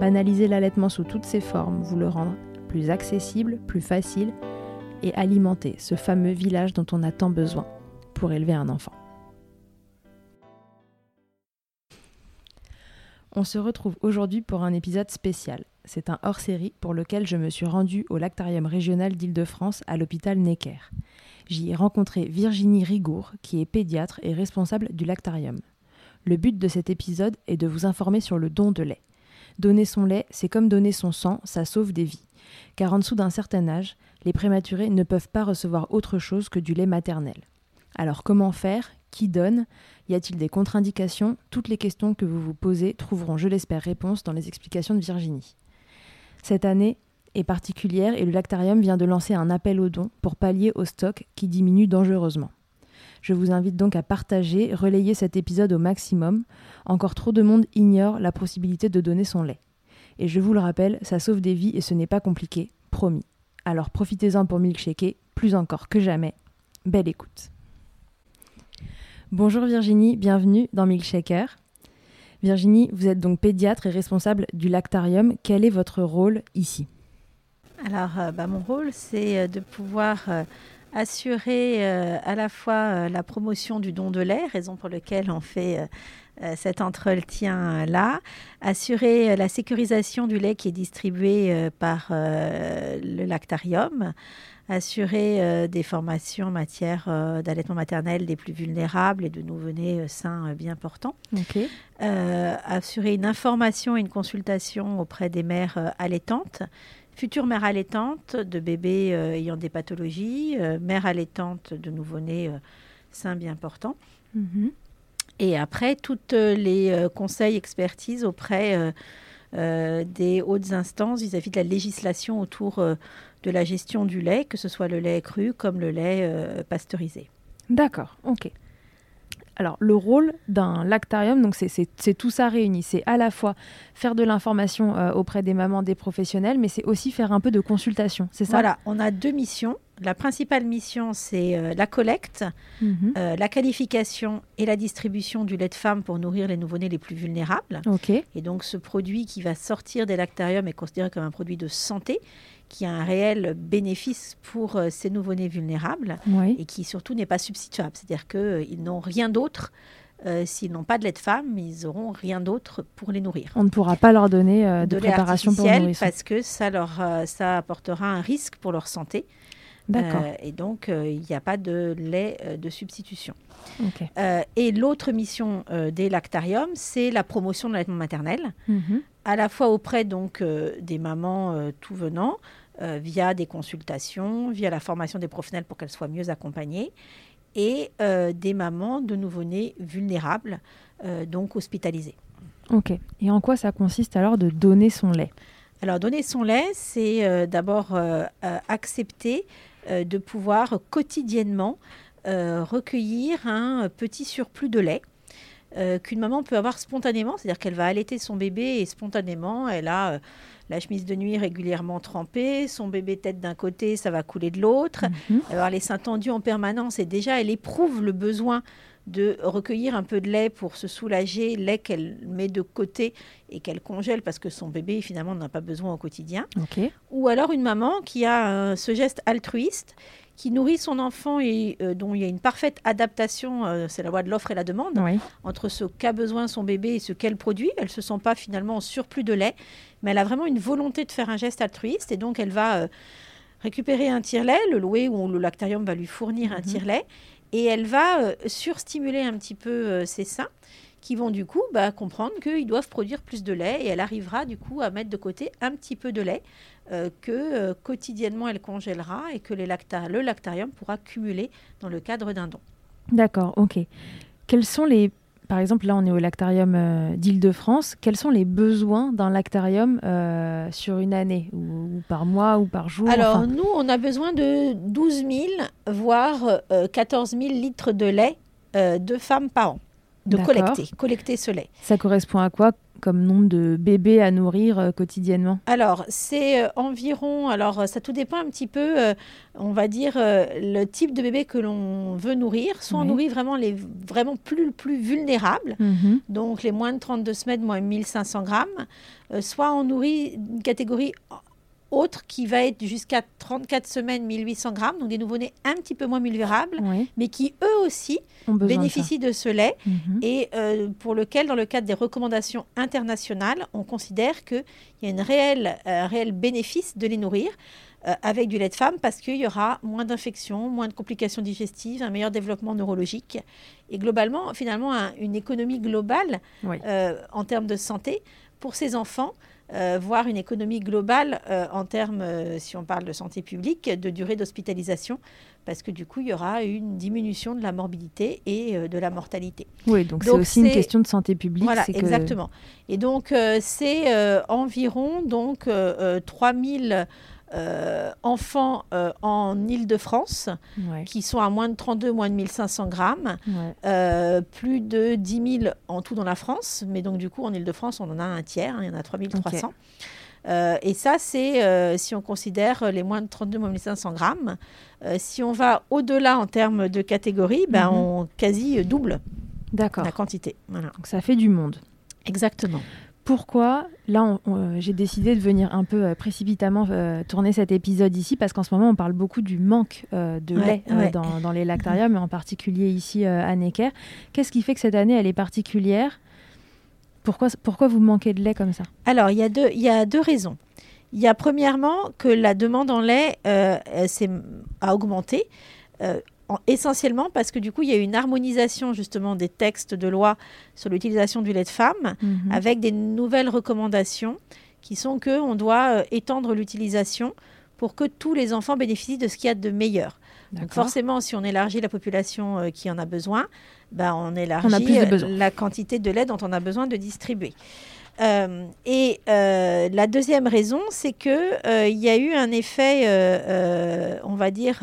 Banaliser l'allaitement sous toutes ses formes, vous le rendre plus accessible, plus facile et alimenter ce fameux village dont on a tant besoin pour élever un enfant. On se retrouve aujourd'hui pour un épisode spécial. C'est un hors-série pour lequel je me suis rendue au lactarium régional d'Île-de-France à l'hôpital Necker. J'y ai rencontré Virginie Rigour, qui est pédiatre et responsable du lactarium. Le but de cet épisode est de vous informer sur le don de lait. Donner son lait, c'est comme donner son sang, ça sauve des vies. Car en dessous d'un certain âge, les prématurés ne peuvent pas recevoir autre chose que du lait maternel. Alors comment faire? Qui donne? Y a-t-il des contre-indications? Toutes les questions que vous vous posez trouveront, je l'espère, réponse dans les explications de Virginie. Cette année est particulière et le lactarium vient de lancer un appel aux dons pour pallier au stock qui diminue dangereusement. Je vous invite donc à partager, relayer cet épisode au maximum. Encore trop de monde ignore la possibilité de donner son lait. Et je vous le rappelle, ça sauve des vies et ce n'est pas compliqué, promis. Alors profitez-en pour milkshaker, plus encore que jamais. Belle écoute. Bonjour Virginie, bienvenue dans Milkshaker. Virginie, vous êtes donc pédiatre et responsable du lactarium. Quel est votre rôle ici? Alors, euh, bah, mon rôle, c'est euh, de pouvoir euh, assurer euh, à la fois euh, la promotion du don de lait, raison pour laquelle on fait euh, cet entretien-là, assurer la sécurisation du lait qui est distribué par le lactarium, assurer des formations en matière d'allaitement maternel des plus vulnérables et de nouveau-nés sains bien portants, assurer une information et une consultation auprès des mères allaitantes, future mère allaitante de bébés euh, ayant des pathologies, euh, mère allaitante de nouveau-nés euh, sains bien portants. Mhm. Et après, toutes les conseils, expertises auprès des hautes instances vis-à-vis de la législation autour de la gestion du lait, que ce soit le lait cru comme le lait pasteurisé. D'accord, ok. Alors, le rôle d'un lactarium, donc c'est tout ça réuni. C'est à la fois faire de l'information euh, auprès des mamans, des professionnels, mais c'est aussi faire un peu de consultation. C'est ça? Voilà, on a deux missions. La principale mission, c'est euh, la collecte, mhm. euh, la qualification et la distribution du lait de femme pour nourrir les nouveau-nés les plus vulnérables. Et donc, ce produit qui va sortir des lactariums est considéré comme un produit de santé qui a un réel bénéfice pour euh, ces nouveau-nés vulnérables et qui surtout n'est pas substituable. C'est-à-dire qu'ils n'ont rien d'autre s'ils n'ont pas de lait de femme, ils n'auront rien d'autre pour les nourrir. On ne pourra pas leur donner de, de préparation pour nourrissons. parce que ça leur ça apportera un risque pour leur santé. D'accord. et donc il n'y a pas de lait de substitution. et l'autre mission des lactariums, c'est la promotion de l'allaitement maternel, mhm. à la fois auprès donc des mamans tout venant, euh, via des consultations, via la formation des professionnels pour qu'elles soient mieux accompagnées, et euh, des mamans de nouveau-nés vulnérables, euh, donc hospitalisées. Ok. Et en quoi ça consiste alors de donner son lait? Alors donner son lait, c'est d'abord accepter de pouvoir quotidiennement recueillir un petit surplus de lait. qu'une maman peut avoir spontanément, c'est-à-dire qu'elle va allaiter son bébé et spontanément, elle a la chemise de nuit régulièrement trempée, son bébé tête d'un côté, ça va couler de l'autre, mhm. avoir les seins tendus en permanence et déjà elle éprouve le besoin de recueillir un peu de lait pour se soulager, lait qu'elle met de côté et qu'elle congèle parce que son bébé finalement n'en a pas besoin au quotidien. Ou alors une maman qui a euh, ce geste altruiste qui nourrit son enfant et euh, dont il y a une parfaite adaptation, euh, c'est la loi de l'offre et la demande, entre ce qu'a besoin son bébé et ce qu'elle produit. Elle ne se sent pas finalement en surplus de lait, mais elle a vraiment une volonté de faire un geste altruiste et donc elle va euh, récupérer un tire-lait, le louer ou le lactarium va lui fournir un mhm. tire-lait et elle va surstimuler un petit peu ses seins qui vont du coup bah, comprendre qu'ils doivent produire plus de lait et elle arrivera du coup à mettre de côté un petit peu de lait euh, que euh, quotidiennement elle congélera et que le lactarium pourra cumuler dans le cadre d'un don. D'accord, ok. Quels sont les, par exemple là on est au lactarium euh, d'Île-de-France, quels sont les besoins d'un lactarium sur une année ou, par mois ou par jour Alors nous on a besoin de 12 000 voire 14 000 litres de lait de femmes par an de collecter, collecter ce lait. Ça correspond à quoi? Comme nombre de bébés à nourrir euh, quotidiennement? Alors, c'est euh, environ, alors euh, ça tout dépend un petit peu, on va dire, le type de bébé que l'on veut nourrir. Soit on nourrit vraiment les vraiment plus, plus vulnérables, mhm. donc les moins de 32 semaines, moins 1500 grammes. soit on nourrit une catégorie autre qui va être jusqu'à 34 semaines, 1800 grammes, donc des nouveau-nés un petit peu moins vulnérables, mais qui eux aussi bénéficient de, ce lait mhm. et euh, pour lequel, dans le cadre des recommandations internationales, on considère qu'il y a une réelle, euh, un réel bénéfice de les nourrir. Euh, avec du lait de femme parce qu'il y aura moins d'infections, moins de complications digestives, un meilleur développement neurologique et globalement, finalement, une économie globale en termes de santé pour ces enfants euh, voir une économie globale euh, en termes, euh, si on parle de santé publique, de durée d'hospitalisation, parce que du coup, il y aura une diminution de la morbidité et de la mortalité. Oui, donc c'est aussi une question de santé publique. Voilà, exactement. Et donc, c'est environ donc, 3000 euh, enfants euh, en Ile-de-France qui sont à moins de 32, moins de 1500 grammes, euh, plus de 10 000 en tout dans la France, mais donc du coup en Ile-de-France on en a un tiers, hein, il y en a 3300. et ça, c'est si on considère les moins de 32, moins de 1500 grammes. si on va au-delà en termes de catégorie, ben, mhm. on quasi double la quantité. Donc ça fait du monde. Exactement pourquoi là euh, j'ai décidé de venir un peu euh, précipitamment euh, tourner cet épisode ici parce qu'en ce moment on parle beaucoup du manque de lait dans, les lactariums et en particulier ici à Necker. Qu'est-ce qui fait que cette année elle est particulière? Pourquoi, pourquoi vous manquez de lait comme ça? Alors il y, a deux, il y a deux raisons. Il y a premièrement que la demande en lait a augmenté essentiellement parce que du coup, il y a une harmonisation justement des textes de loi sur l'utilisation du lait de femme mhm. avec des nouvelles recommandations qui sont que on doit euh, étendre l'utilisation pour que tous les enfants bénéficient de ce qu'il y a de meilleur. Donc forcément, si on élargit la population euh, qui en a besoin, ben on élargit euh, la quantité de lait dont on a besoin de distribuer. et la deuxième raison, c'est que il y a eu un effet, on va dire,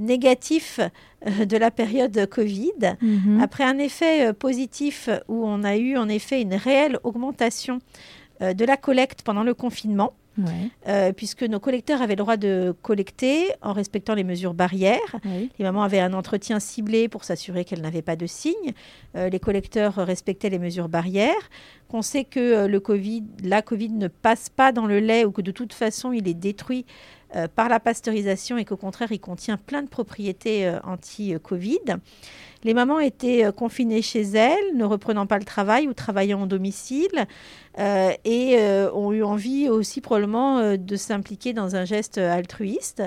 négatif euh, de la période Covid, mhm. après un effet euh, positif où on a eu en effet une réelle augmentation euh, de la collecte pendant le confinement. puisque nos collecteurs avaient le droit de collecter en respectant les mesures barrières. Les mamans avaient un entretien ciblé pour s'assurer qu'elles n'avaient pas de signes. les collecteurs respectaient les mesures barrières. Qu'on sait que le COVID, la Covid ne passe pas dans le lait ou que de toute façon il est détruit euh, par la pasteurisation et qu'au contraire, il contient plein de propriétés euh, anti-Covid. Les mamans étaient euh, confinées chez elles, ne reprenant pas le travail ou travaillant en domicile, et ont eu envie aussi probablement de s'impliquer dans un geste altruiste.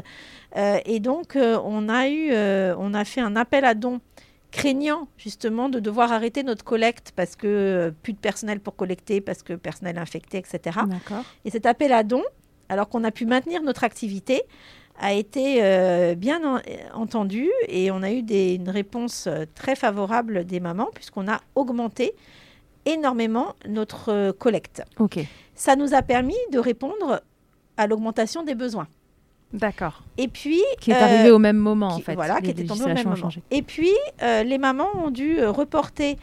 et donc, on, a eu, on a fait un appel à dons craignant justement de devoir arrêter notre collecte parce que plus de personnel pour collecter, parce que personnel infecté, etc. Et cet appel à dons, alors qu'on a pu maintenir notre activité, a été euh, bien entendu et on a eu des, une réponse euh, très favorable des mamans puisqu'on a augmenté énormément notre euh, collecte. Ok. Ça nous a permis de répondre à l'augmentation des besoins. D'accord. Et puis qui est arrivé au même moment en fait. Voilà, qui était tombé au même moment. Et puis les mamans ont dû reporter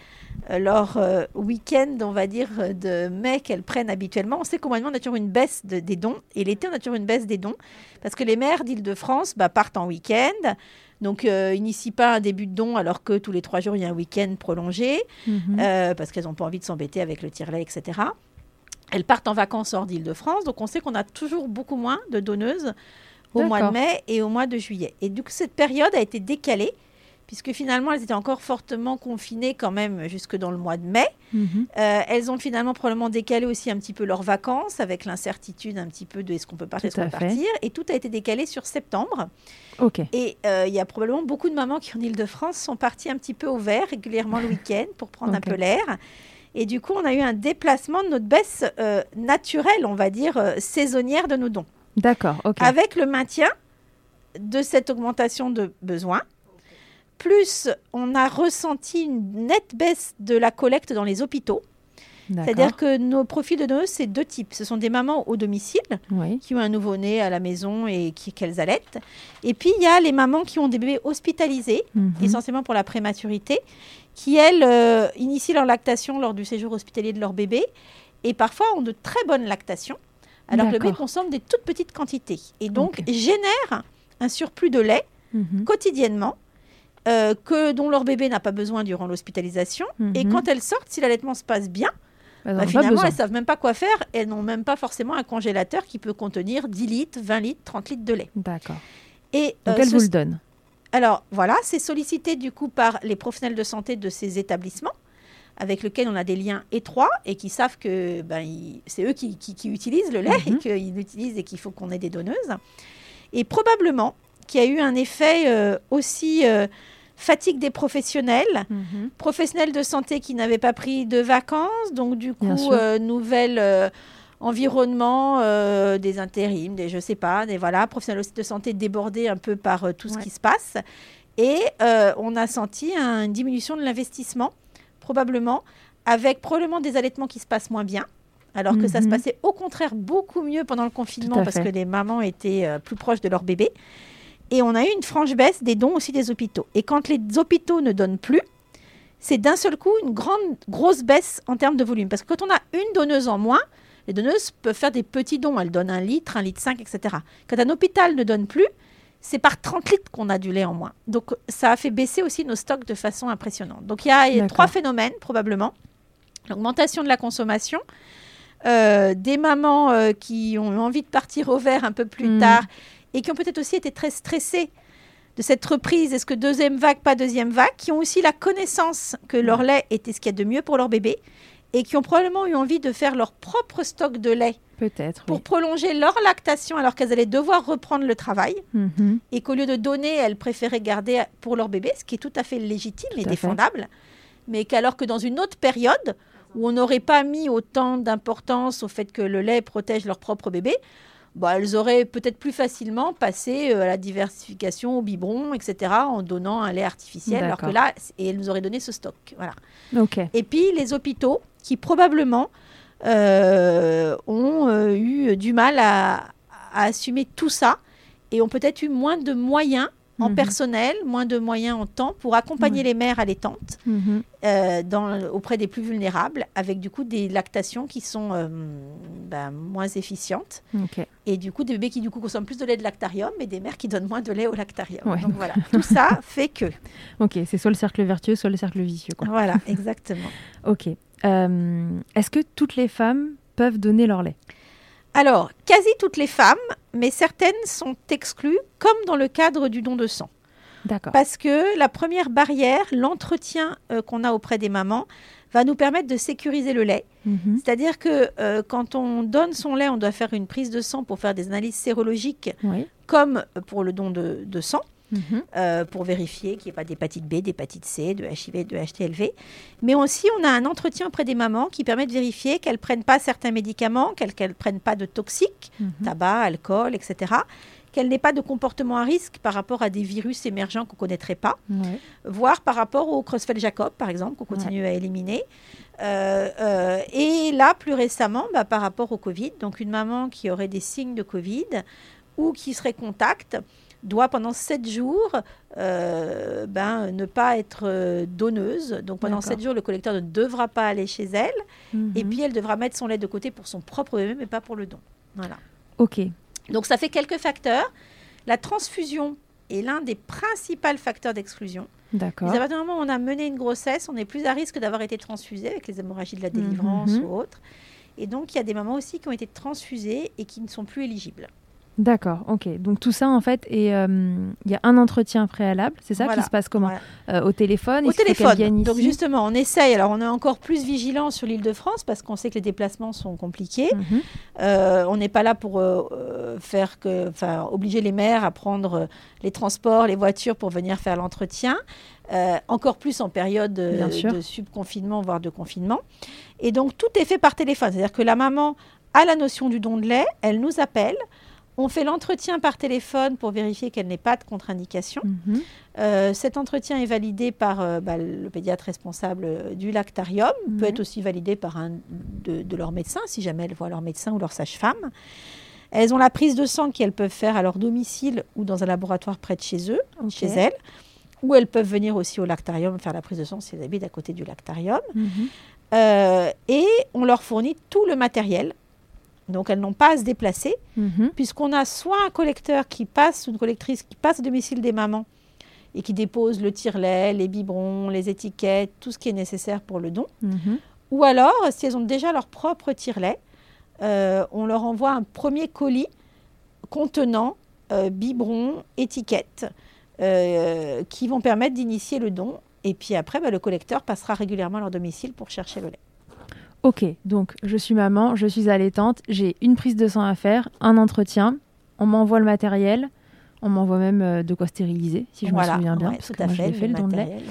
leur euh, week-end, on va dire, de mai qu'elles prennent habituellement. On sait qu'au mois de mai, on a toujours une baisse des dons. Et l'été, on a toujours une baisse des dons. Parce que les maires d'Île-de-France bah, partent en week-end. Donc, euh, n'initient pas un début de don alors que tous les trois jours, il y a un week-end prolongé. Mhm. Euh, parce qu'elles n'ont pas envie de s'embêter avec le tire-lait, etc. Elles partent en vacances hors d'Île-de-France. Donc, on sait qu'on a toujours beaucoup moins de donneuses au mois de mai et au mois de juillet. Et du coup, cette période a été décalée puisque finalement elles étaient encore fortement confinées quand même jusque dans le mois de mai. Mhm. Euh, elles ont finalement probablement décalé aussi un petit peu leurs vacances avec l'incertitude un petit peu de est-ce qu'on peut partir, est-ce qu'on partir. Et tout a été décalé sur septembre. Ok. Et euh, il y a probablement beaucoup de mamans qui en Ile-de-France sont parties un petit peu au vert régulièrement le week-end pour prendre un peu l'air. Et du coup, on a eu un déplacement de notre baisse euh, naturelle, on va dire, saisonnière de nos dons. D'accord, ok. Avec le maintien de cette augmentation de besoins plus on a ressenti une nette baisse de la collecte dans les hôpitaux. C'est-à-dire que nos profils de donneuses, c'est deux types. Ce sont des mamans au domicile qui ont un nouveau-né à la maison et qui, qu'elles allaitent. Et puis, il y a les mamans qui ont des bébés hospitalisés, mhm. essentiellement pour la prématurité, qui, elles, euh, initient leur lactation lors du séjour hospitalier de leur bébé et parfois ont de très bonnes lactations, alors que le bébé consomme des toutes petites quantités. Et donc, génère un surplus de lait mhm. quotidiennement euh, que, dont leur bébé n'a pas besoin durant l'hospitalisation. Et mhm. quand elles sortent, si l'allaitement se passe bien, bah, finalement, elles ne savent même pas quoi faire. Elles n'ont même pas forcément un congélateur qui peut contenir 10 litres, 20 litres, 30 litres de lait. D'accord. Et Donc, euh, elles vous le donnent Alors, voilà, c'est sollicité du coup par les professionnels de santé de ces établissements avec lesquels on a des liens étroits et qui savent que ben, c'est eux qui, utilisent le lait et mhm. qu'ils l'utilisent et qu'il faut qu'on ait des donneuses. Et probablement qu'il y a eu un effet euh, aussi fatigue des professionnels, mhm. professionnels de santé qui n'avaient pas pris de vacances, donc du coup, euh, nouvel euh, environnement euh, des intérims, des je sais pas, des voilà, professionnels aussi de santé débordés un peu par tout ce qui se passe. Et on a senti une diminution de l'investissement, probablement, avec probablement des allaitements qui se passent moins bien. Alors que ça se mhm. passait au contraire beaucoup mieux pendant le confinement parce que les mamans étaient plus proches de leur bébé. Et on a eu une franche baisse des dons aussi des hôpitaux. Et quand les hôpitaux ne donnent plus, c'est d'un seul coup une grande, grosse baisse en termes de volume. Parce que quand on a une donneuse en moins, les donneuses peuvent faire des petits dons. Elles donnent un litre, un litre 5, etc. Quand un hôpital ne donne plus, c'est par 30 litres qu'on a du lait en moins. Donc ça a fait baisser aussi nos stocks de façon impressionnante. Donc il y a, trois phénomènes probablement. L'augmentation de la consommation, euh, des mamans euh, qui ont envie de partir au vert un peu plus hmm. tard et qui ont peut-être aussi été très stressés de cette reprise, est-ce que deuxième vague, pas deuxième vague, qui ont aussi la connaissance que leur lait était ce qu'il y a de mieux pour leur bébé et qui ont probablement eu envie de faire leur propre stock de lait. Peut-être. Pour prolonger leur lactation alors qu'elles allaient devoir reprendre le travail mhm. et qu'au lieu de donner, elles préféraient garder pour leur bébé, ce qui est tout à fait légitime et défendable. Mais qu'alors que dans une autre période où on n'aurait pas mis autant d'importance au fait que le lait protège leur propre bébé, bah, elles auraient peut-être plus facilement passé euh, à la diversification au biberon, etc., en donnant un lait artificiel, alors que là, et elles nous auraient donné ce stock. Voilà. Et puis les hôpitaux, qui probablement euh, ont euh, eu du mal à, assumer tout ça et ont peut-être eu moins de moyens en mhm. personnel, moins de moyens en temps pour accompagner les mères allaitantes mhm. euh, dans, auprès des plus vulnérables, avec du coup des lactations qui sont euh, ben, moins efficientes. Et du coup, des bébés qui du coup consomment plus de lait de lactarium, mais des mères qui donnent moins de lait au lactarium. Donc voilà, tout ça fait que. Ok, c'est soit le cercle vertueux, soit le cercle vicieux. Quoi. Voilà, exactement. ok. Euh, est-ce que toutes les femmes peuvent donner leur lait? Alors, quasi toutes les femmes, mais certaines sont exclues, comme dans le cadre du don de sang. D'accord. Parce que la première barrière, l'entretien euh, qu'on a auprès des mamans, va nous permettre de sécuriser le lait. Mhm. C'est-à-dire que euh, quand on donne son lait, on doit faire une prise de sang pour faire des analyses sérologiques, Oui. comme pour le don de, de sang, Mhm. euh, pour vérifier qu'il n'y ait pas d'hépatite B, d'hépatite C, de HIV, de HTLV. Mais aussi, on a un entretien auprès des mamans qui permet de vérifier qu'elles ne prennent pas certains médicaments, qu'elles ne prennent pas de toxiques, Mhm. tabac, alcool, etc. Qu'elles n'aient pas de comportement à risque par rapport à des virus émergents qu'on ne connaîtrait pas Ouais. voire par rapport au Creutzfeldt-Jacob, par exemple, qu'on continue à éliminer. Euh, euh, et là, plus récemment, bah, par rapport au Covid, donc une maman qui aurait des signes de Covid ou qui serait contact doit pendant sept jours euh, ben, ne pas être euh, donneuse. Donc pendant sept jours, le collecteur ne devra pas aller chez elle. Et Mhm. puis elle devra mettre son lait de côté pour son propre bébé, mais pas pour le don. Voilà. Ok. Donc ça fait quelques facteurs. La transfusion est l'un des principaux facteurs d'exclusion. D'accord. Mais à partir du moment où on a mené une grossesse, on est plus à risque d'avoir été transfusé avec les hémorragies de la délivrance Mhm. ou autre. Et donc, il y a des mamans aussi qui ont été transfusées et qui ne sont plus éligibles. D'accord. Ok. Donc tout ça en fait, et euh, il y a un entretien préalable. C'est ça Voilà. qui se passe comment Voilà. Euh, Au téléphone. Au téléphone. Donc, justement, on essaye. Alors, on est encore plus vigilant sur l'île de France parce qu'on sait que les déplacements sont compliqués. Mhm. Euh, on n'est pas là pour euh, faire que, enfin, obliger les mères à prendre les transports, les voitures pour venir faire l'entretien. Encore plus en période de subconfinement, voire de confinement. Et donc, tout est fait par téléphone. C'est-à-dire que la maman a la notion du don de lait, elle nous appelle. On fait l'entretien par téléphone pour vérifier qu'elle n'ait pas de contre-indication. Mhm. Euh, cet entretien est validé par euh, bah, le pédiatre responsable euh, du lactarium, peut Mhm. être aussi validé par un de, de leurs médecins, si jamais elles voient leur médecin ou leur sage-femme. Elles ont la prise de sang qu'elles peuvent faire à leur domicile ou dans un laboratoire près de chez eux, chez elles. Ou elles peuvent venir aussi au lactarium faire la prise de sang si elles habitent à côté du lactarium. Mhm. Euh, et on leur fournit tout le matériel. Donc elles n'ont pas à se déplacer Mhm. puisqu'on a soit un collecteur qui passe, une collectrice qui passe au domicile des mamans et qui dépose le tire-lait, les biberons, les étiquettes, tout ce qui est nécessaire pour le don. Mhm. Ou alors, si elles ont déjà leur propre tire-lait, euh, on leur envoie un premier colis contenant euh, biberons, étiquettes, euh, qui vont permettre d'initier le don. Et puis après, bah, le collecteur passera régulièrement à leur domicile pour chercher le lait. Ok, donc je suis maman, je suis allaitante, j'ai une prise de sang à faire, un entretien, on m'envoie le matériel, on m'envoie même euh, de quoi stériliser, si je me souviens bien, ouais, parce tout que à moi je fait, fait le don de lait. ouais.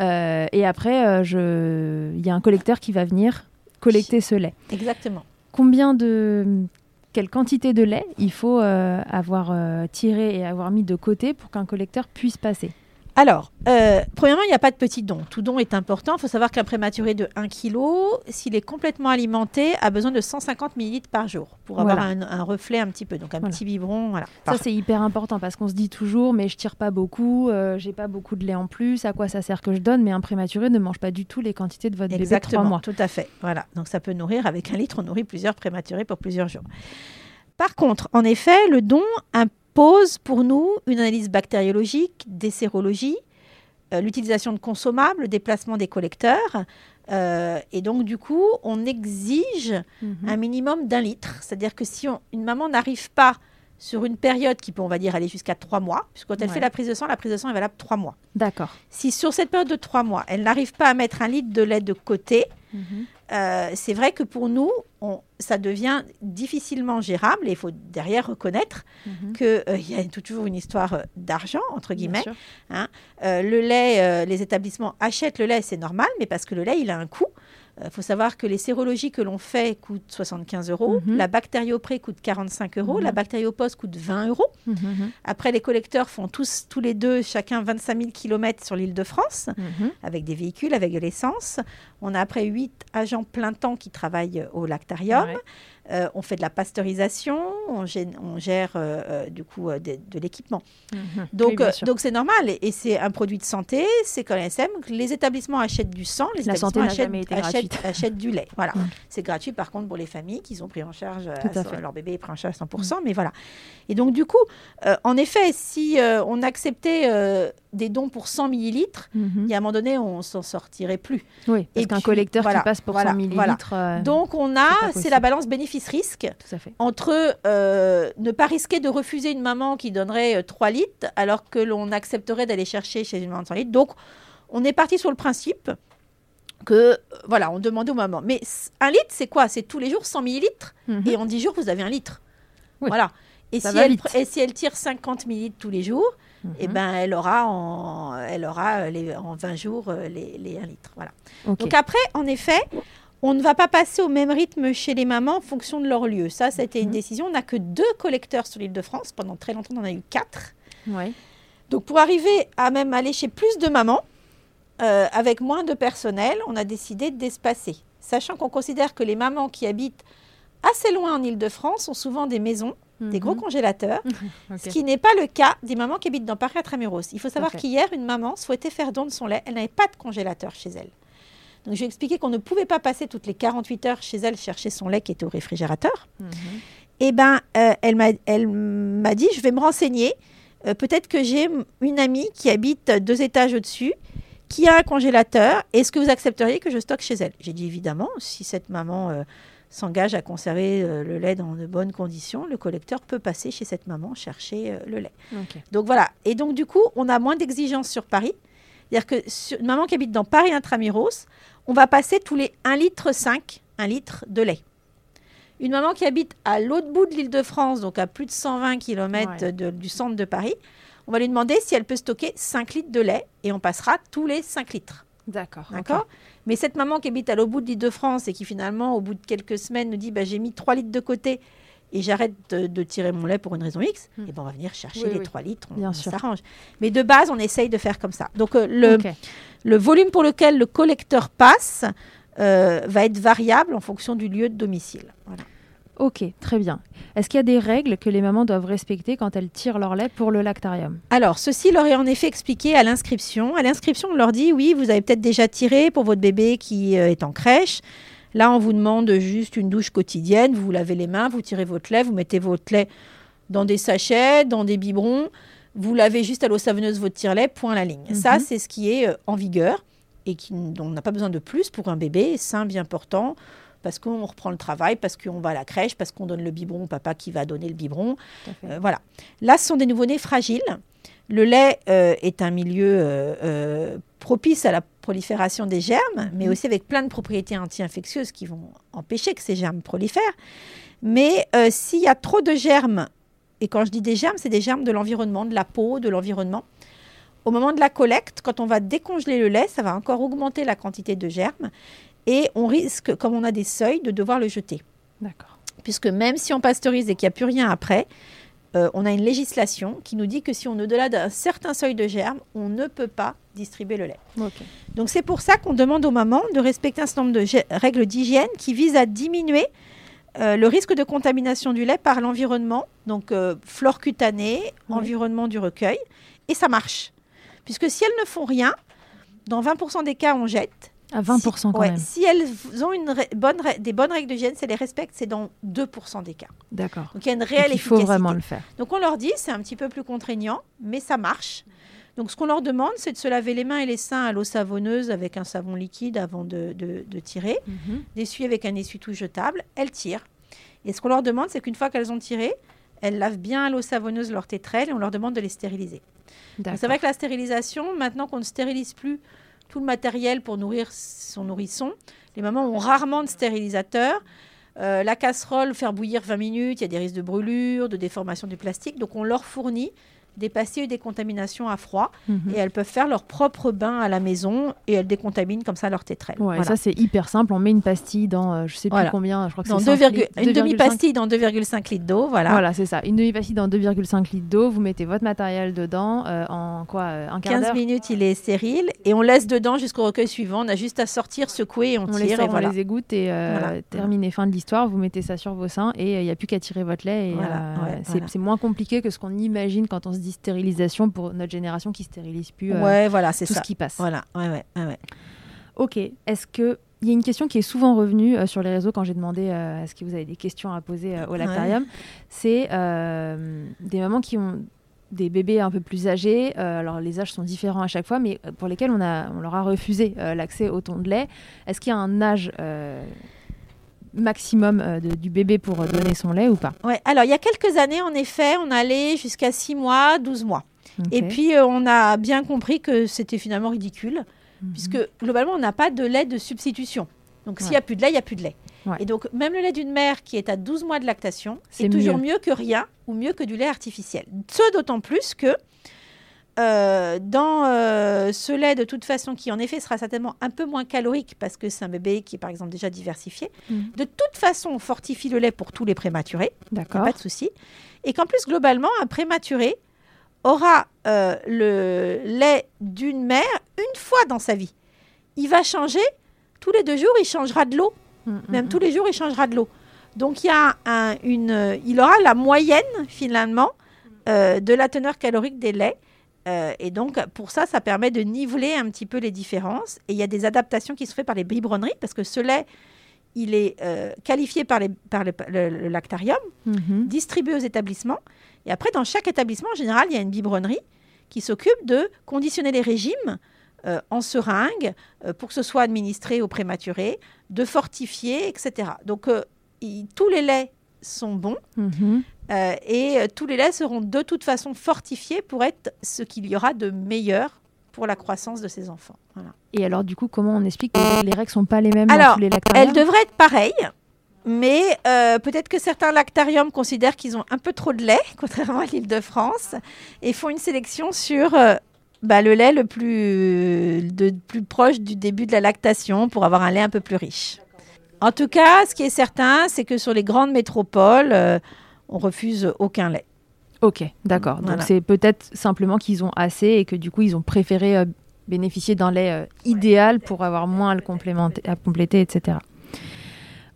Euh, et après, euh, je... il y a un collecteur qui va venir collecter ce lait. Exactement. Combien de... Quelle quantité de lait il faut euh, avoir tiré et avoir mis de côté pour qu'un collecteur puisse passer? Alors, euh, premièrement, il n'y a pas de petit don. Tout don est important. Il faut savoir qu'un prématuré de 1 kg, s'il est complètement alimenté, a besoin de 150 ml par jour pour avoir Voilà. un, un reflet un petit peu. Donc un Voilà. petit biberon. Voilà. Ça, c'est hyper important parce qu'on se dit toujours, mais je tire pas beaucoup, euh, j'ai pas beaucoup de lait en plus, à quoi ça sert que je donne? Mais un prématuré ne mange pas du tout les quantités de votre bébé de Exactement, mois. tout à fait. Voilà. Donc ça peut nourrir, avec un litre, on nourrit plusieurs prématurés pour plusieurs jours. Par contre, en effet, le don impose pour nous une analyse bactériologique, des sérologies, euh, l'utilisation de consommables, le déplacement des collecteurs. euh, et donc, du coup, on exige Mhm. un minimum d'un litre. C'est-à-dire que si on- une maman n'arrive pas sur une période qui peut, on va dire, aller jusqu'à trois mois, puisque quand elle Ouais. fait la prise de sang, la prise de sang est valable trois mois. D'accord. Si sur cette période de trois mois, elle n'arrive pas à mettre un litre de lait de côté, Mhm. Euh, c'est vrai que pour nous, on- ça devient difficilement gérable et il faut derrière reconnaître Mhm. qu'il y a toujours une histoire euh, d'argent, entre guillemets. Euh, le lait, euh, les établissements achètent le lait, c'est normal, mais parce que le lait, il a un coût. Il faut savoir que les sérologies que l'on fait coûtent 75 euros, Mhm. la bactériopré coûte 45 euros, Mhm. la bactériopost coûte 20 euros. Mhm. Après, les collecteurs font tous, tous les deux, chacun 25 000 km sur l'île de France avec des véhicules, avec de l'essence. On a après huit agents plein temps qui travaillent au lactarium. Ouais. Euh, on fait de la pasteurisation, on gère, on gère, euh, euh, du coup euh, de, de l'équipement. Donc euh, c'est normal et, et c'est un produit de santé, c'est comme l'ASM. Les établissements achètent du sang, les La santé établissements n'a achètent, achètent- gratuite. achètent du lait. Voilà, Mm. c'est gratuit par contre pour les familles qui ont pris en charge euh, à. Mm. leur bébé est pris en charge à 100%. Mais voilà. Et donc du coup, euh, en effet, si euh, on acceptait euh, des dons pour 100 millilitres, il y a un moment donné, on s'en sortirait plus. Oui, parce qu'un collecteur voilà, qui passe pour voilà, 100 voilà. millilitres. euh, Donc on a, c'est la balance bénéfice. bénéfice risque entre ne pas risquer de refuser une maman qui donnerait 3 litres alors que l'on accepterait d'aller chercher chez une maman de 100 litres. Donc, on est parti sur le principe que, voilà, on demandait aux mamans. Mais un litre, c'est quoi? C'est tous les jours 100 millilitres? Mhm. Et en 10 jours, vous avez un litre. Voilà. Et si, elle, et si, elle, tire 50 millilitres tous les jours, et eh ben, elle aura, en, elle aura les, en 20 jours euh, les, les 1 litre. Voilà. Donc après, en effet, on ne va pas passer au même rythme chez les mamans en fonction de leur lieu. Ça, ça a été une mhm. décision. On n'a que deux collecteurs sur l'île de France. Pendant très longtemps, on en a eu quatre. Donc pour arriver à même aller chez plus de mamans, euh, avec moins de personnel, on a décidé d'espacer. Sachant qu'on considère que les mamans qui habitent assez loin en Ile-de-France ont souvent des maisons, des gros mhm. congélateurs, ce qui n'est pas le cas des mamans qui habitent dans Paris Intramuros. Il faut savoir qu'hier, une maman souhaitait faire don de son lait. Elle n'avait pas de congélateur chez elle. Donc, je lui ai expliqué qu'on ne pouvait pas passer toutes les 48 heures chez elle chercher son lait qui était au réfrigérateur. Mhm. Eh bien, euh, elle m'a dit, je vais me renseigner. Euh, peut-être que j'ai une amie qui habite deux étages au-dessus qui a un congélateur, est-ce que vous accepteriez que je stocke chez elle J'ai dit évidemment, si cette maman euh, s'engage à conserver euh, le lait dans de bonnes conditions, le collecteur peut passer chez cette maman chercher euh, le lait. Donc voilà. Et donc du coup, on a moins d'exigences sur Paris. C'est-à-dire que une maman qui habite dans Paris intramuros, on va passer tous les 1 litre 5, 1 litre de lait. Une maman qui habite à l'autre bout de l'île de France, donc à plus de 120 km du centre de Paris, on va lui demander si elle peut stocker 5 litres de lait et on passera tous les 5 litres. D'accord. D'accord? Mais cette maman qui habite à l'autre bout de l'île de France et qui finalement, au bout de quelques semaines, nous dit bah, j'ai mis 3 litres de côté et j'arrête de, tirer mon lait pour une raison X, hmm. et ben on va venir chercher les 3 litres, on, s'arrange. Mais de base, on essaye de faire comme ça. Donc euh, le, le volume pour lequel le collecteur passe euh, va être variable en fonction du lieu de domicile. Voilà. Ok, très bien. Est-ce qu'il y a des règles que les mamans doivent respecter quand elles tirent leur lait pour le lactarium? Alors, ceci leur est en effet expliqué à l'inscription. À l'inscription, on leur dit oui, vous avez peut-être déjà tiré pour votre bébé qui euh, est en crèche. Là, on vous demande juste une douche quotidienne. Vous, vous lavez les mains, vous tirez votre lait, vous mettez votre lait dans des sachets, dans des biberons. Vous lavez juste à l'eau savonneuse votre tire-lait, point la ligne. Ça, mhm. c'est ce qui est euh, en vigueur et qui, dont on n'a pas besoin de plus pour un bébé sain, bien portant parce qu'on reprend le travail, parce qu'on va à la crèche, parce qu'on donne le biberon au papa qui va donner le biberon. Euh, voilà. Là, ce sont des nouveau-nés fragiles. Le lait euh, est un milieu euh, propice à la prolifération des germes, mais mhm. aussi avec plein de propriétés anti-infectieuses qui vont empêcher que ces germes prolifèrent. Mais s'il y a trop de germes, et quand je dis des germes, c'est des germes de l'environnement, de la peau, de l'environnement, au moment de la collecte, quand on va décongeler le lait, ça va encore augmenter la quantité de germes et on risque, comme on a des seuils, de devoir le jeter. D'accord. Puisque même si on pasteurise et qu'il n'y a plus rien après, euh, on a une législation qui nous dit que si on est au-delà d'un certain seuil de germes, on ne peut pas distribuer le lait. Donc c'est pour ça qu'on demande aux mamans de respecter un certain nombre de règles d'hygiène qui visent à diminuer euh, le risque de contamination du lait par l'environnement, donc euh, flore cutanée, environnement du recueil, et ça marche. Puisque si elles ne font rien, dans 20% des cas, on jette. À 20% quand même. Si elles ont une bonne des bonnes règles d'hygiène, si elles les respectent, c'est dans 2% des cas. D'accord. Donc il y a une réelle il faut vraiment le faire. Donc on leur dit, c'est un petit peu plus contraignant, mais ça marche. Donc ce qu'on leur demande, c'est de se laver les mains et les seins à l'eau savonneuse avec un savon liquide avant de, de, tirer, mhm. d'essuyer avec un essuie-tout jetable. Elles tirent. Et ce qu'on leur demande, c'est qu'une fois qu'elles ont tiré, elles lavent bien à l'eau savonneuse leurs tétrelles et on leur demande de les stériliser. C'est vrai que la stérilisation, maintenant qu'on ne stérilise plus tout le matériel pour nourrir son nourrisson. Les mamans ont rarement de stérilisateur. Euh, la casserole, faire bouillir 20 minutes, il y a des risques de brûlure, de déformation du plastique. Donc on leur fournit des pastilles des contaminations à froid mhm. et elles peuvent faire leur propre bain à la maison et elles décontaminent comme ça leur tétrelle. Ouais, ça c'est hyper simple. On met une pastille dans euh, je sais plus combien, je crois que c'est une demi-pastille dans 2,5 litres d'eau, voilà. Voilà, c'est ça. Une demi-pastille dans 2,5 litres d'eau. Vous mettez votre matériel dedans euh, en quoi euh, Un quart 15 minutes, il est stérile et on laisse dedans jusqu'au recueil suivant. On a juste à sortir, secouer et on, tire. Les et On les égoutte et terminé. Fin de l'histoire. Vous mettez ça sur vos seins et il n'y a plus qu'à tirer votre lait. c'est moins compliqué que ce qu'on imagine quand on se dit stérilisation pour notre génération qui stérilise plus euh, ouais, voilà, c'est tout ça. ce qui passe. Voilà, ouais, ouais, ouais. Ok, est-ce que il y a une question qui est souvent revenue euh, sur les réseaux quand j'ai demandé euh, est-ce que vous avez des questions à poser au lactarium. C'est des mamans qui ont des bébés un peu plus âgés. alors les âges sont différents à chaque fois, mais pour lesquels on, a, on leur a refusé l'accès au ton de lait. Est-ce qu'il y a un âge maximum euh, de- du bébé pour euh, donner son lait ou pas Ouais. Alors, il y a quelques années, en effet, on allait jusqu'à 6 mois, 12 mois. Et puis, euh, on a bien compris que c'était finalement ridicule, Mhm. puisque globalement, on n'a pas de lait de substitution. Donc, s'il n'y Ouais. a plus de lait, il n'y a plus de lait. Ouais. Et donc, même le lait d'une mère qui est à 12 mois de lactation, C'est c'est toujours mieux. mieux. que rien ou mieux que du lait artificiel. Ce d'autant plus que euh, dans euh, ce lait, de toute façon, qui en effet sera certainement un peu moins calorique parce que c'est un bébé qui est par exemple déjà diversifié, Mhm. de toute façon, on fortifie le lait pour tous les prématurés. D'accord. Pas de souci. Et qu'en plus, globalement, un prématuré aura euh, le lait d'une mère une fois dans sa vie. Il va changer tous les deux jours, il changera de l'eau. Mhm, Même mhm. tous les jours, il changera de l'eau. Donc, il, y a un- une, il aura la moyenne, finalement, de la teneur calorique des laits. Euh, et donc, pour ça, ça permet de niveler un petit peu les différences. Et il y a des adaptations qui se font par les biberonneries, parce que ce lait, il est euh, qualifié par, les, par le- le- le lactarium Mhm. distribué aux établissements. Et après, dans chaque établissement, en général, il y a une biberonnerie qui s'occupe de conditionner les régimes euh, en seringue pour que ce soit administré aux prématurés, de fortifier, etc. Donc, tous les laits sont bons Mhm. Euh, et euh, tous les laits seront de toute façon fortifiés pour être ce qu'il y aura de meilleur pour la croissance de ces enfants. Voilà. Et alors, du coup, comment on explique que les règles sont pas les mêmes dans tous les lactariums Elles devraient être pareilles, mais euh, peut-être que certains lactariums considèrent qu'ils ont un peu trop de lait, contrairement à l'Île-de-France, et font une sélection sur euh, bah, le lait le plus, de, plus proche du début de la lactation pour avoir un lait un peu plus riche. En tout cas, ce qui est certain, c'est que sur les grandes métropoles, euh, on refuse aucun lait. Ok, d'accord. Donc Voilà. c'est peut-être simplement qu'ils ont assez et que du coup ils ont préféré euh, bénéficier d'un lait euh, idéal pour avoir moins à le complémenter, à compléter, etc.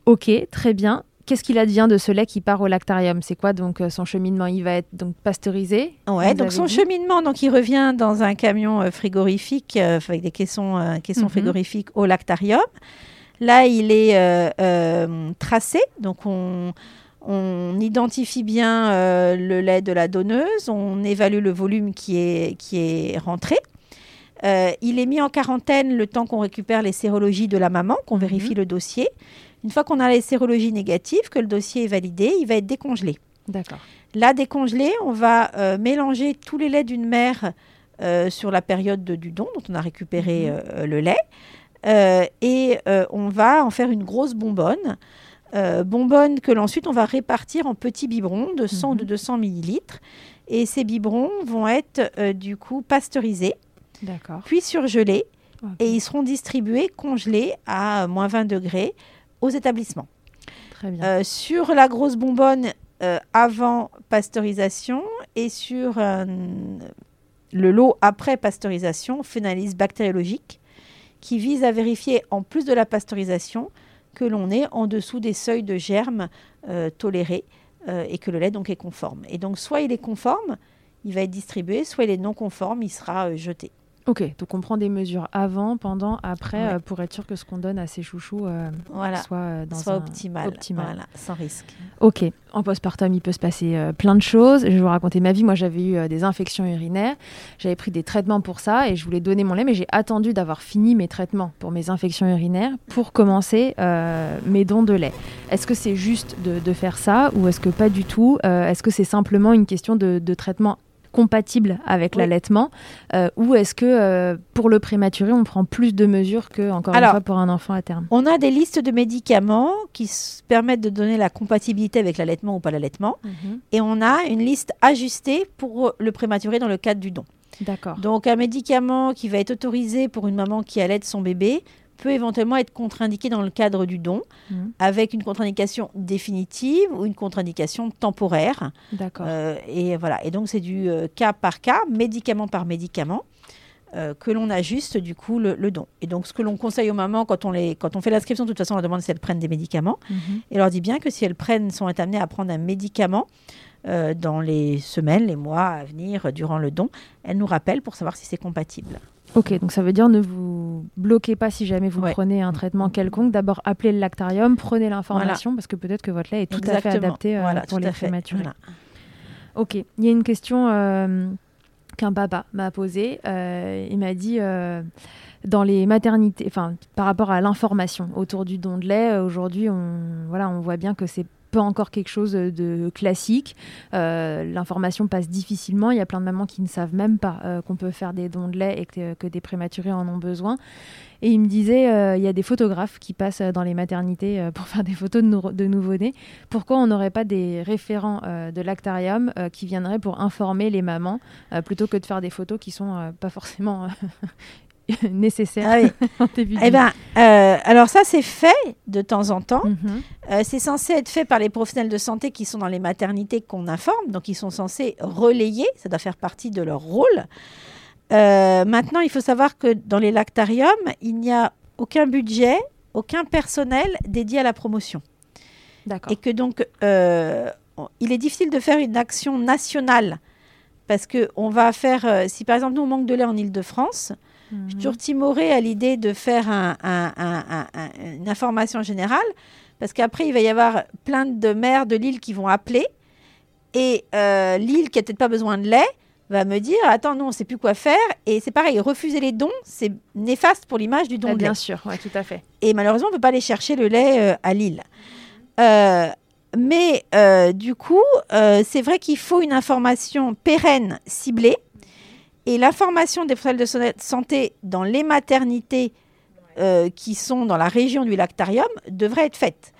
Ok, très bien. Qu'est-ce qu'il advient de ce lait qui part au lactarium? C'est quoi? Donc euh, son cheminement Il va être donc pasteurisé Ouais, donc son cheminement, donc il revient dans un camion frigorifique avec des caissons, caissons Mhm. frigorifiques au lactarium. Là, il est tracé, donc on, on identifie bien euh, le lait de la donneuse, on évalue le volume qui est, qui est rentré. Euh, il est mis en quarantaine le temps qu'on récupère les sérologies de la maman, qu'on vérifie le dossier. Une fois qu'on a les sérologies négatives, que le dossier est validé, il va être décongelé. D'accord. Là, décongelé, on va euh, mélanger tous les laits d'une mère sur la période de- du don, dont on a récupéré Mhm. le lait. Et on va en faire une grosse bonbonne. Euh, bonbonne que l'ensuite on va répartir en petits biberons de 100 ou de Mhm. 200 millilitres. Et ces biberons vont être euh, du coup pasteurisés, puis surgelés, et ils seront distribués congelés à moins 20 degrés aux établissements. Très bien. Euh, sur la grosse bonbonne euh, avant pasteurisation et sur le lot après pasteurisation, on fait une analyse bactériologique qui vise à vérifier, en plus de la pasteurisation, que l'on est en dessous des seuils de germes euh, tolérés euh, et que le lait donc est conforme. Et donc soit il est conforme, il va être distribué, soit il est non conforme, il sera euh, jeté. Ok, donc on prend des mesures avant, pendant, après Ouais. euh, pour être sûr que ce qu'on donne à ces chouchous euh, Voilà. soit euh, dans soit un- optimal, optimal. Voilà, sans risque. Ok, en postpartum, il peut se passer plein de choses. Je vais vous raconter ma vie. Moi, j'avais eu des infections urinaires. J'avais pris des traitements pour ça et je voulais donner mon lait, mais j'ai attendu d'avoir fini mes traitements pour mes infections urinaires pour commencer mes dons de lait. Est-ce que c'est juste de, de faire ça ou est-ce que pas du tout Est-ce que c'est simplement une question de, de traitement compatible avec Oui. l'allaitement euh, ou est-ce que euh, pour le prématuré on prend plus de mesures que encore Alors, une fois pour un enfant à terme? On a des listes de médicaments qui permettent de donner la compatibilité avec l'allaitement ou pas l'allaitement. Et on a une liste ajustée pour le prématuré dans le cadre du don. D'accord. Donc un médicament qui va être autorisé pour une maman qui allaite son bébé peut éventuellement être contre-indiqué dans le cadre du don Mhm. avec une contre-indication définitive ou une contre-indication temporaire. D'accord. Euh, et voilà. Et donc c'est du euh, cas par cas, médicament par médicament. euh, que l'on ajuste du coup le, le don. Et donc ce que l'on conseille aux mamans quand on, les, quand on fait l'inscription, de toute façon on leur demande si elles prennent des médicaments. Mhm. Et on leur dit bien que si elles prennent, sont amenées à prendre un médicament euh, dans les semaines, les mois à venir, euh, durant le don, elles nous rappellent pour savoir si c'est compatible. Ok, donc ça veut dire ne vous bloquez pas si jamais vous Ouais. prenez un traitement quelconque. D'abord, appelez le lactarium, prenez l'information parce que peut-être que votre lait est tout à fait adapté euh, Voilà, pour les prématurés. Voilà. Ok, il y a une question euh, qu'un papa m'a posé. il m'a dit dans les maternités, enfin par rapport à l'information autour du don de lait, aujourd'hui on voilà on voit bien que c'est pas encore quelque chose de classique. Euh, l'information passe difficilement. Il y a plein de mamans qui ne savent même pas euh, qu'on peut faire des dons de lait et que, des prématurés en ont besoin. Et il me disait, euh, il y a des photographes qui passent dans les maternités pour faire des photos de, de nouveau-nés. Pourquoi on n'aurait pas des référents de lactarium qui viendraient pour informer les mamans plutôt que de faire des photos qui sont pas forcément nécessaire ah eh ben, euh, alors ça, c'est fait de temps en temps. Mhm. Euh, c'est censé être fait par les professionnels de santé qui sont dans les maternités qu'on informe. Donc, ils sont censés relayer. Ça doit faire partie de leur rôle. Euh, maintenant, il faut savoir que dans les lactariums, il n'y a aucun budget, aucun personnel dédié à la promotion. Et que donc, il est difficile de faire une action nationale parce que on va faire, si par exemple nous on manque de lait en Ile-de-France, je suis toujours timorée à l'idée de faire une information générale, parce qu'après, il va y avoir plein de maires de l'île qui vont appeler, et euh, l'île qui n'a peut-être pas besoin de lait va me dire Attends, non, on ne sait plus quoi faire. Et c'est pareil, refuser les dons, c'est néfaste pour l'image du don ah, de lait. Bien sûr, ouais, tout à fait. Et malheureusement, on ne peut pas aller chercher le lait euh, à Lille. Euh, mais du coup, c'est vrai qu'il faut une information pérenne, ciblée. Et l'information des professionnels de santé dans les maternités euh, qui sont dans la région du lactarium devrait être faite.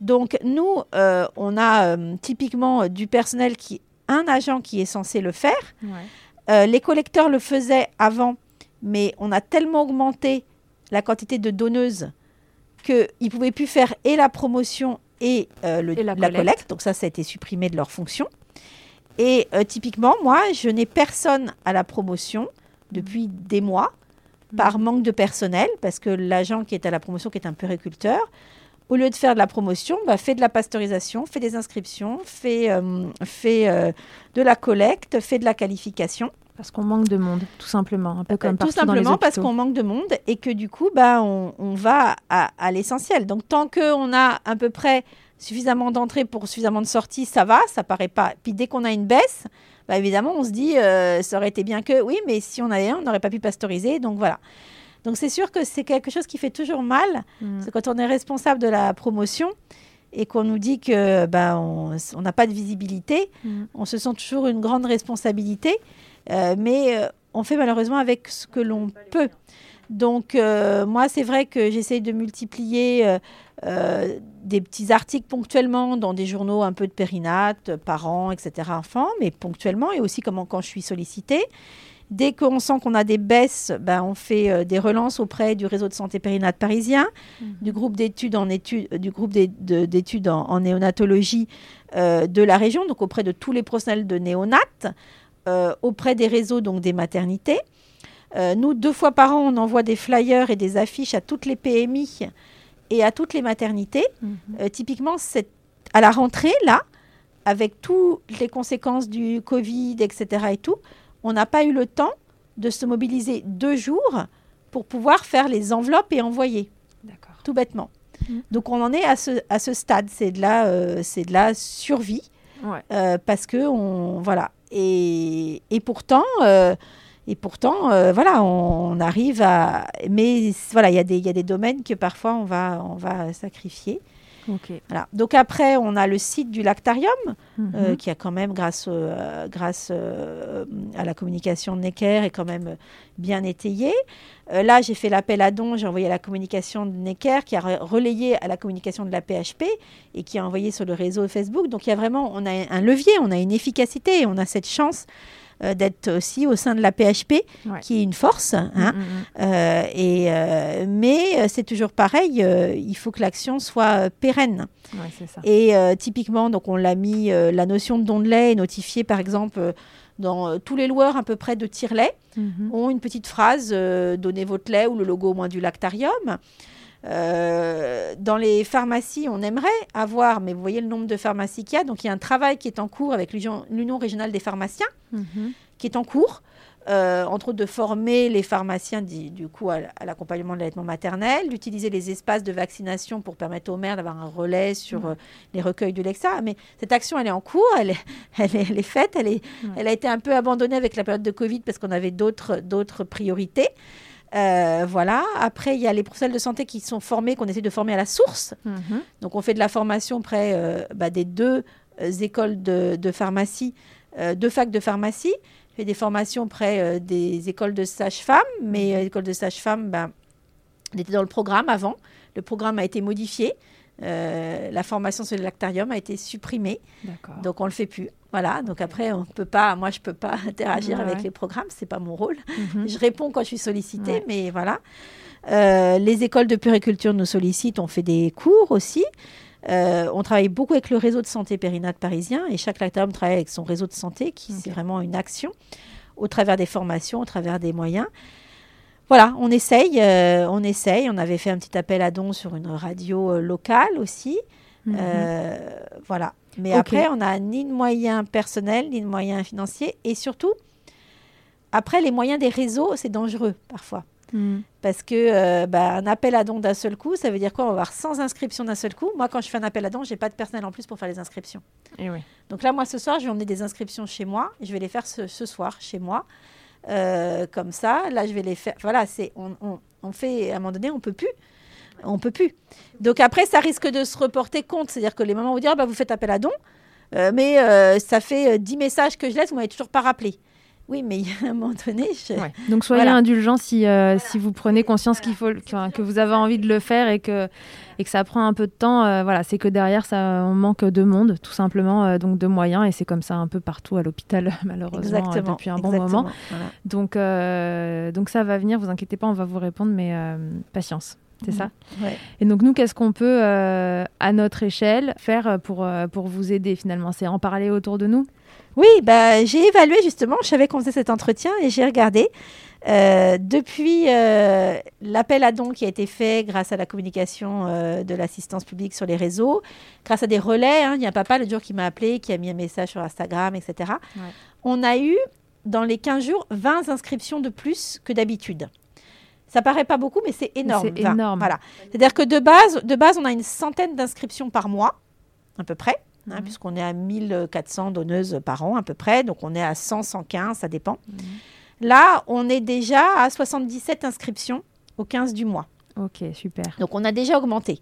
Donc nous, euh, on a euh, typiquement du personnel qui, un agent qui est censé le faire. les collecteurs le faisaient avant, mais on a tellement augmenté la quantité de donneuses qu'ils ne pouvaient plus faire et la promotion et, le, la, collecte. Donc ça, ça a été supprimé de leur fonction. Et euh, typiquement, moi, je n'ai personne à la promotion depuis des mois par mm. manque de personnel, parce que l'agent qui est à la promotion, qui est un puriculteur, au lieu de faire de la promotion, bah, fait de la pasteurisation, fait des inscriptions, fait, euh, fait euh, de la collecte, fait de la qualification. Parce qu'on manque de monde, tout simplement, un peu comme Tout simplement parce qu'on manque de monde et que du coup, bah, on, on va à, à l'essentiel. Donc tant qu'on a à peu près suffisamment d'entrées pour suffisamment de sorties, ça va, ça paraît pas. Puis dès qu'on a une baisse, bah évidemment, on se dit, euh, ça aurait été bien que, oui, mais si on avait un, on n'aurait pas pu pasteuriser. Donc voilà. Donc c'est sûr que c'est quelque chose qui fait toujours mal. Mm. C'est quand on est responsable de la promotion et qu'on nous dit que bah, on n'a pas de visibilité, mm. on se sent toujours une grande responsabilité. Euh, mais euh, on fait malheureusement avec ce que l'on peut. Donc moi, c'est vrai que j'essaye de multiplier euh, des petits articles ponctuellement dans des journaux un peu de périnate, parents, etc., enfants, mais ponctuellement et aussi comment, quand je suis sollicitée. Dès qu'on sent qu'on a des baisses, ben, on fait euh, des relances auprès du réseau de santé périnate parisien, mhm. du groupe d'études en, études, du groupe d'études en, néonatologie euh, de la région, donc auprès de tous les professionnels de néonates, auprès des réseaux donc des maternités. Nous, deux fois par an, on envoie des flyers et des affiches à toutes les PMI et à toutes les maternités. Mhm. Euh, typiquement, c'est à la rentrée, là, avec toutes les conséquences du Covid, etc. et tout, on n'a pas eu le temps de se mobiliser deux jours pour pouvoir faire les enveloppes et envoyer. D'accord. Tout bêtement. Mhm. Donc on en est à ce, à ce stade, c'est de la, euh, c'est de la survie. Euh, parce que on voilà et, et pourtant et pourtant, euh, voilà, on, arrive à. Mais voilà, il y, a des, y a des domaines que parfois on va, on va sacrifier. Voilà. Donc après, on a le site du Lactarium, euh, mhm. qui a quand même, grâce, euh, grâce à la communication de Necker, est quand même bien étayé. là, j'ai fait l'appel à don, j'ai envoyé la communication de Necker, qui a relayé à la communication de la PHP et qui a envoyé sur le réseau Facebook. Donc il y a vraiment, on a un levier, on a une efficacité, on a cette chance euh, d'être aussi au sein de la PHP, qui est une force. Hein. Mm, mm, mm. Euh, et, euh, mais c'est toujours pareil, il faut que l'action soit pérenne. Et typiquement, donc on l'a mis, la notion de don de lait est notifiée par exemple dans tous les loueurs à peu près de tire-lait, mm-hmm. ont une petite phrase donnez votre lait ou le logo au moins du lactarium. Euh, dans les pharmacies, on aimerait avoir, mais vous voyez le nombre de pharmacies qu'il y a. Donc, il y a un travail qui est en cours avec l'Union régionale des pharmaciens, mhm. qui est en cours. euh, entre autres de former les pharmaciens du, du coup à, à l'accompagnement de l'allaitement maternel, d'utiliser les espaces de vaccination pour permettre aux mères d'avoir un relais sur Ouais. euh, les recueils de l'EXA. Mais cette action, elle est en cours, elle est, elle est, elle est faite, elle, est, elle a été un peu abandonnée avec la période de Covid parce qu'on avait d'autres d'autres priorités. Euh, voilà. Après, il y a les professionnels de santé qui sont formés, qu'on essaie de former à la source. Mhm. Donc, on fait de la formation près euh, bah, des deux euh, écoles de, de pharmacie, deux facs de pharmacie. Je fais des formations près des écoles de sages-femmes, mais l'école de sages-femmes, bah, elle était dans le programme avant. Le programme a été modifié. Euh, la formation sur le lactarium a été supprimée, donc on le fait plus. Voilà. Donc après, on peut pas. Moi, je peux pas interagir Ouais, avec ouais. les programmes. C'est pas mon rôle. Mhm. Je réponds quand je suis sollicitée, Ouais. mais voilà. Euh, les écoles de puriculture nous sollicitent, on fait des cours aussi. Euh, on travaille beaucoup avec le réseau de santé périnate parisien et chaque lactarium travaille avec son réseau de santé, qui c'est Ok. vraiment une action au travers des formations, au travers des moyens. Voilà, on essaye, euh, on essaye. On avait fait un petit appel à dons sur une radio euh, locale aussi. Mhm. Euh, voilà. Mais après, on n'a ni de moyens personnels, ni de moyens financiers. Et surtout, après, les moyens des réseaux, c'est dangereux parfois. Mhm. Parce que bah, un appel à dons d'un seul coup, ça veut dire quoi? On va avoir 100 inscriptions d'un seul coup. Moi, quand je fais un appel à dons, j'ai pas de personnel en plus pour faire les inscriptions. Et oui. Donc là, moi, ce soir, je vais emmener des inscriptions chez moi. Je vais les faire ce, ce soir chez moi. Euh, comme ça, là, je vais les faire. Voilà, c'est on, on- fait à un moment donné, on peut plus. On peut plus. Donc après, ça risque de se reporter compte. C'est-à-dire que les mamans vont dire Ah, bah, vous faites appel à dons, euh, mais euh, ça fait euh, 10 messages que je laisse, vous m'avez toujours pas rappelé. Oui, mais il y a un moment donné, je- Ouais. Donc soyez Voilà. indulgents si, euh, si vous prenez conscience qu'il faut que, que vous avez envie de le faire et que, et que ça prend un peu de temps. euh, voilà, c'est que derrière ça, on manque de monde, tout simplement, euh, donc de moyens, et c'est comme ça un peu partout à l'hôpital, malheureusement, euh, depuis un bon exactement, moment. voilà. Donc, euh, donc ça va venir, vous inquiétez pas, on va vous répondre, mais euh, patience. C'est Mhm. ça. Ouais. Et donc nous, qu'est-ce qu'on peut, euh, à notre échelle, faire pour, pour vous aider finalement? C'est en parler autour de nous? Oui, bah, j'ai évalué justement, je savais qu'on faisait cet entretien et j'ai regardé. Euh, depuis euh, l'appel à dons qui a été fait grâce à la communication euh, de l'assistance publique sur les réseaux, grâce à des relais, hein, il y a un papa le jour qui m'a appelé, qui a mis un message sur Instagram, etc. Ouais. On a eu, dans les 15 jours, 20 inscriptions de plus que d'habitude. Ça paraît pas beaucoup, mais c'est énorme. c'est 20. énorme. Voilà. C'est-à-dire que de base, de base, on a une centaine d'inscriptions par mois, à peu près hein, Mhm. puisqu'on est à 1400 donneuses par an à peu près, donc on est à 100, 115, ça dépend. Là, on est déjà à 77 inscriptions au 15 du mois. Ok, super. Donc on a déjà augmenté.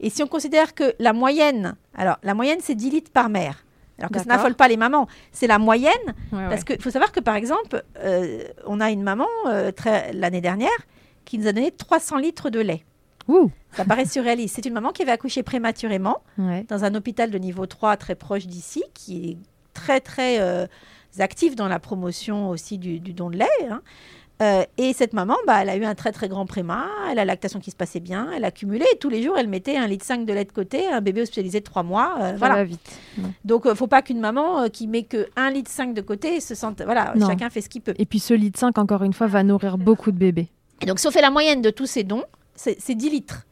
Et si on considère que la moyenne, alors la moyenne c'est 10 litres par mère, alors que ça n'affole pas les mamans, c'est la moyenne, Ouais, parce ouais. qu'il faut savoir que par exemple, euh, on a une maman euh, l'année dernière qui nous a donné 300 litres de lait. Ouh. Ça paraît surréaliste. C'est une maman qui avait accouché prématurément Ouais. dans un hôpital de niveau 3 très proche d'ici, qui est très très euh, actif dans la promotion aussi du, du don de lait. hein. Euh, et cette maman, bah, elle a eu un très très grand préma, elle a la lactation qui se passait bien, elle a cumulé, et tous les jours elle mettait un litre 5 de lait de côté, un bébé hospitalisé de 3 mois. euh, Ça voilà. va vite. Donc euh, faut pas qu'une maman euh, qui met que 1 litre 5 de côté se sente... Voilà, Non. chacun fait ce qu'il peut. Et puis ce litre 5, encore une fois, va nourrir beaucoup de bébés. Et donc si on fait la moyenne de tous ces dons, c'est c'est 10 litres.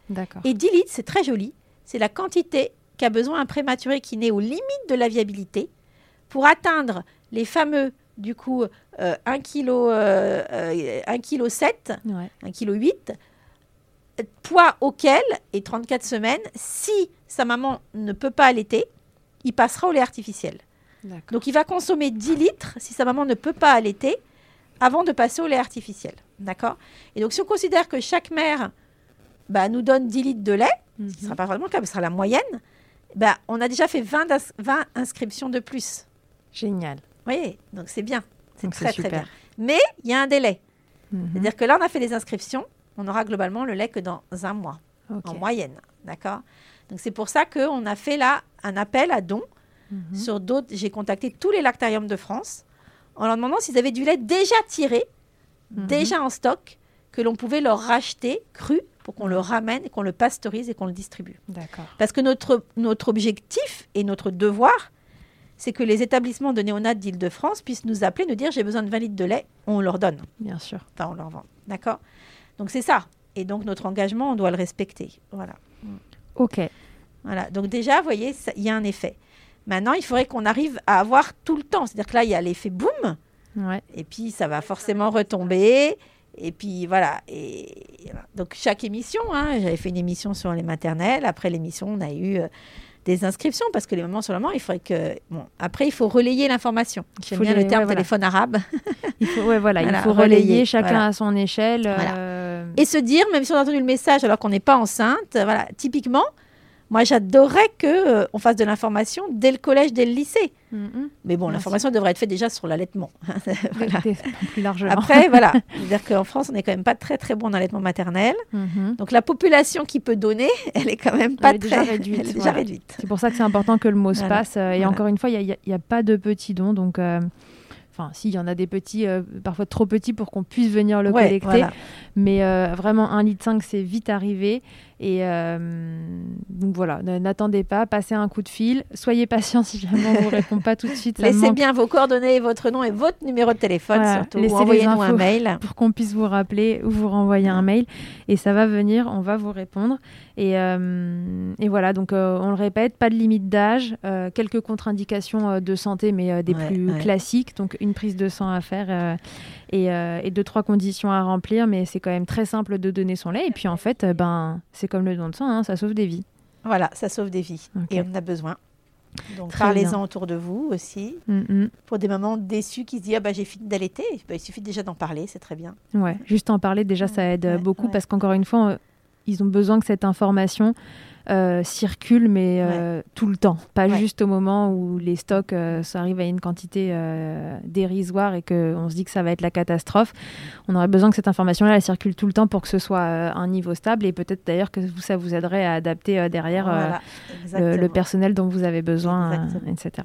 Et 10 litres, c'est très joli. C'est la quantité qu'a besoin un prématuré qui naît aux limites de la viabilité pour atteindre les fameux, du coup, euh, 1 kg, euh, euh, 1 kg 7, Ouais. 1 kg 8, euh, poids auquel, et 34 semaines, si sa maman ne peut pas allaiter, il passera au lait artificiel. Donc il va consommer 10 litres si sa maman ne peut pas allaiter avant de passer au lait artificiel. D'accord? Et donc si on considère que chaque mère bah, nous donne 10 litres de lait, ce ne sera pas vraiment le cas, mais ce sera la moyenne, bah, on a déjà fait 20, ins- 20 inscriptions de plus. Génial. Vous voyez Donc c'est bien. C'est très très bien. Mais il y a un délai. Mhm. C'est-à-dire que là, on a fait les inscriptions, on aura globalement le lait que dans un mois, en moyenne. D'accord? Donc c'est pour ça qu'on a fait là un appel à dons Mhm. sur d'autres. J'ai contacté tous les lactariums de France en leur demandant s'ils avaient du lait déjà tiré, Mhm. déjà en stock, que l'on pouvait leur racheter cru pour qu'on le ramène et qu'on le pasteurise et qu'on le distribue. D'accord. Parce que notre, notre objectif et notre devoir, c'est que les établissements de néonat d'Île-de-France puissent nous appeler, nous dire j'ai besoin de 20 litres de lait, on leur donne. Bien sûr. Enfin, on leur vend. D'accord? Donc c'est ça. Et donc notre engagement, on doit le respecter. Voilà. Ok. Voilà. Donc déjà, vous voyez, il y a un effet. Maintenant, il faudrait qu'on arrive à avoir tout le temps. C'est-à-dire que là, il y a l'effet boom. Et puis, ça va forcément retomber. Et puis voilà. Et donc chaque émission, hein, j'avais fait une émission sur les maternelles. Après l'émission, on a eu euh, des inscriptions parce que les moments sur le moment, il faudrait que. Bon, après, il faut relayer l'information. J'aime bien le terme téléphone arabe. il faut, ouais, voilà, il faut relayer, chacun à son échelle. Euh, Et se dire, même si on a entendu le message alors qu'on n'est pas enceinte, voilà, typiquement, moi, j'adorerais qu'on euh, on fasse de l'information dès le collège, dès le lycée. Mm-hmm. Mais bon, l'information devrait être faite déjà sur l'allaitement. Plus largement. Après, voilà. C'est-à-dire qu'en France, on n'est quand même pas très, très bon en allaitement maternel. Mm-hmm. Donc, la population qui peut donner, elle est quand même pas très réduite. déjà réduite. C'est pour ça que c'est important que le mot se passe. Euh, et encore une fois, il n'y a, pas de petits dons. Donc, euh, Enfin, si, il y en a des petits, euh, parfois trop petits pour qu'on puisse venir le collecter. Mais euh, vraiment, un litre 5, c'est vite arrivé. Et euh, donc voilà, n'attendez pas, passez un coup de fil. Soyez patient si jamais on ne vous répond pas tout de suite. Laissez bien vos coordonnées, votre nom et votre numéro de téléphone surtout. Envoyez-nous un mail. Pour qu'on puisse vous rappeler ou vous renvoyer un mail. Et ça va venir, on va vous répondre. Et, et voilà, donc on le répète, pas de limite d'âge, quelques contre-indications de santé, mais des plus classiques. Donc une prise de sang à faire euh, euh, et, deux, trois conditions à remplir, mais c'est quand même très simple de donner son lait. Et puis en fait, euh, ben, c'est comme le don de sang, hein, ça sauve des vies. Voilà, ça sauve des vies. Et on en a besoin. Donc parlez-en autour de vous aussi. Mm, mm. Pour des mamans déçues qui se disent ah bah j'ai fini d'allaiter, bah, il suffit déjà d'en parler, c'est très bien. Ouais, juste en parler déjà ça aide beaucoup parce qu'encore une fois, ils ont besoin que cette information euh, circule, mais euh, tout le temps. Pas juste au moment où les stocks euh, arrivent à une quantité dérisoire et qu'on se dit que ça va être la catastrophe. On aurait besoin que cette information-là, circule tout le temps pour que ce soit un niveau stable et peut-être d'ailleurs que ça vous aiderait à adapter derrière le, personnel dont vous avez besoin, etc.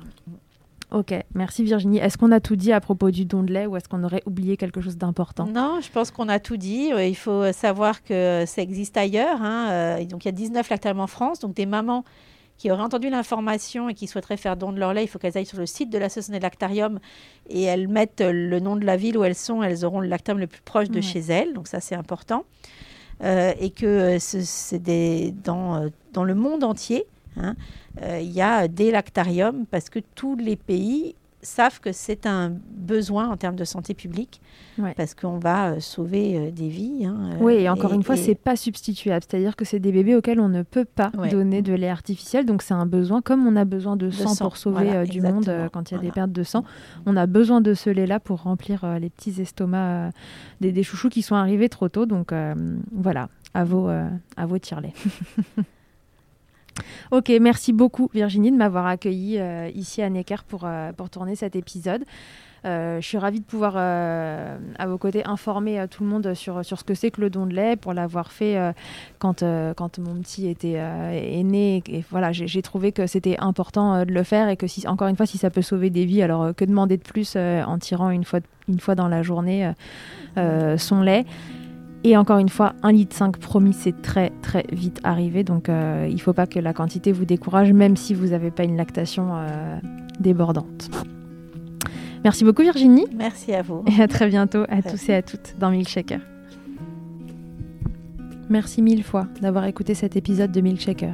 Ok, merci Virginie. Est-ce qu'on a tout dit à propos du don de lait ou est-ce qu'on aurait oublié quelque chose d'important? Non, je pense qu'on a tout dit. Euh, il faut savoir que ça existe ailleurs. Hein. Euh, donc il y a 19 lactariums en France. Donc des mamans qui auraient entendu l'information et qui souhaiteraient faire don de leur lait, il faut qu'elles aillent sur le site de l'association des lactariums et elles mettent le nom de la ville où elles sont. Elles auront le lactarium le plus proche de chez elles. Donc ça, c'est important. Euh, et que c'est dans, dans le monde entier. Hein, euh, il y a des lactariums parce que tous les pays savent que c'est un besoin en termes de santé publique parce qu'on va euh, sauver euh, des vies. Hein, oui, et encore une fois, c'est pas substituable. C'est-à-dire que c'est des bébés auxquels on ne peut pas donner de lait artificiel. Donc c'est un besoin, comme on a besoin de, sang, pour sauver du monde quand il y a des pertes de sang, on a besoin de ce lait-là pour remplir les petits estomacs des, des, chouchous qui sont arrivés trop tôt. Donc voilà, à vos, à vos tire-lait. Ok, merci beaucoup Virginie de m'avoir accueilli euh, ici à Necker pour, euh, pour tourner cet épisode. Euh, je suis ravie de pouvoir, à vos côtés, informer tout le monde sur, sur ce que c'est que le don de lait, pour l'avoir fait quand, quand mon petit était est né. Et, voilà, j'ai trouvé que c'était important de le faire et que, si, encore une fois, si ça peut sauver des vies, alors que demander de plus en tirant une fois, une fois dans la journée son lait? Et encore une fois, un litre 5 promis, c'est très très vite arrivé. Donc euh, il ne faut pas que la quantité vous décourage, même si vous n'avez pas une lactation euh, débordante. Merci beaucoup Virginie. Merci à vous. Et à très bientôt à tous et à toutes dans Milkshaker. Merci mille fois d'avoir écouté cet épisode de Milkshaker.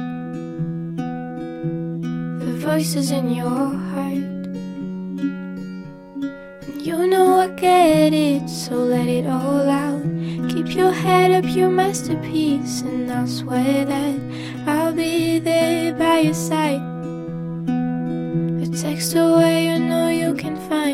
Voices in your heart. And you know I get it, so let it all out. Keep your head up, your masterpiece, and I'll swear that I'll be there by your side. A text away, you know you can find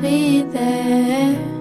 be there.